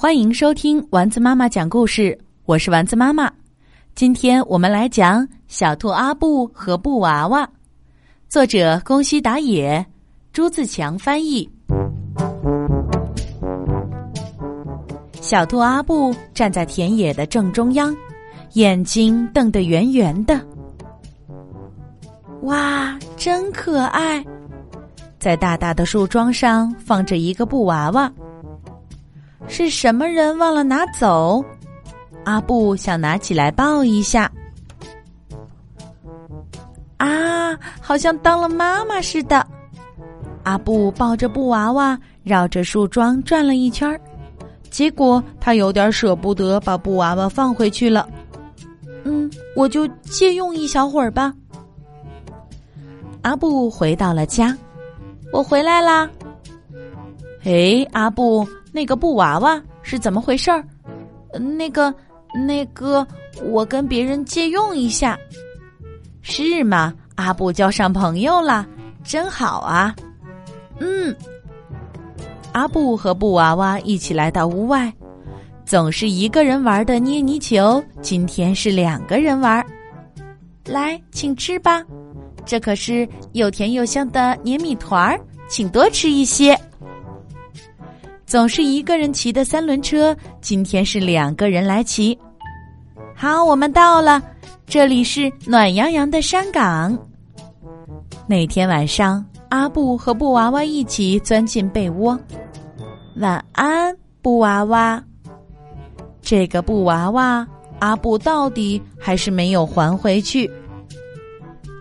欢迎收听丸子妈妈讲故事，我是丸子妈妈。今天我们来讲《小兔阿布和布娃娃》，作者宫西达也，朱自强翻译。小兔阿布站在田野的正中央，眼睛瞪得圆圆的。哇，真可爱！在大大的树桩上放着一个布娃娃。是什么人忘了拿走？阿布想拿起来抱一下。啊，好像当了妈妈似的。阿布抱着布娃娃绕着树桩转了一圈儿，结果他有点舍不得把布娃娃放回去了。嗯，我就借用一小会儿吧。阿布回到了家，我回来啦。哎，阿布。那个布娃娃是怎么回事儿？那个，那个，我跟别人借用一下，是吗？阿布交上朋友了，真好啊！嗯，阿布和布娃娃一起来到屋外，总是一个人玩的捏泥球，今天是两个人玩。来，请吃吧，这可是又甜又香的粘米团儿，请多吃一些。总是一个人骑的三轮车，今天是两个人来骑。好，我们到了，这里是暖洋洋的山岗。那天晚上，阿布和布娃娃一起钻进被窝。晚安，布娃娃。这个布娃娃，阿布到底还是没有还回去。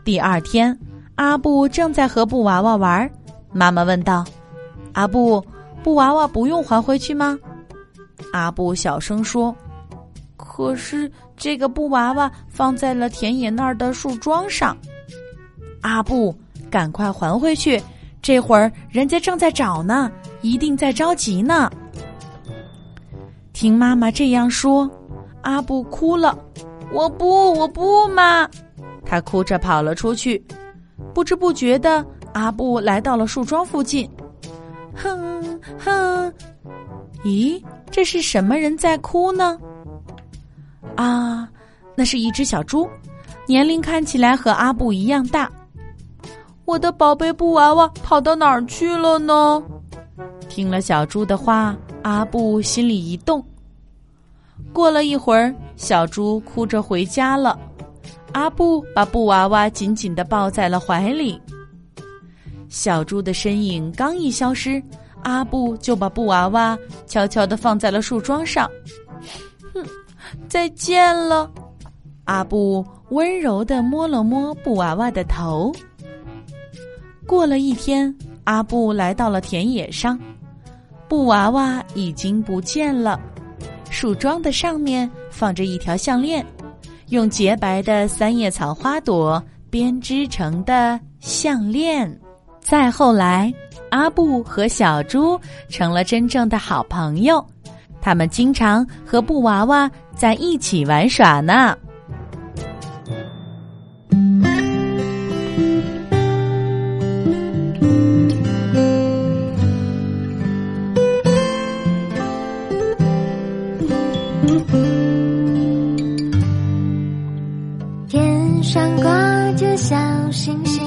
第二天，阿布正在和布娃娃玩，妈妈问道：“阿布。”布娃娃不用还回去吗？阿布小声说：“可是这个布娃娃放在了田野那儿的树桩上。”阿布，赶快还回去！这会儿人家正在找呢，一定在着急呢。听妈妈这样说，阿布哭了：“我不，我不嘛！”他哭着跑了出去。不知不觉的，阿布来到了树桩附近。哼哼，咦，这是什么人在哭呢？啊，那是一只小猪，年龄看起来和阿布一样大。我的宝贝布娃娃跑到哪儿去了呢？听了小猪的话，阿布心里一动。过了一会儿，小猪哭着回家了。阿布把布娃娃紧紧的抱在了怀里。小猪的身影刚一消失，阿布就把布娃娃悄悄的放在了树桩上。哼，再见了，阿布温柔的摸了摸布娃娃的头。过了一天，阿布来到了田野上，布娃娃已经不见了。树桩的上面放着一条项链，用洁白的三叶草花朵编织成的项链。再后来，阿布和小猪成了真正的好朋友，他们经常和布娃娃在一起玩耍呢。天上挂着小星星。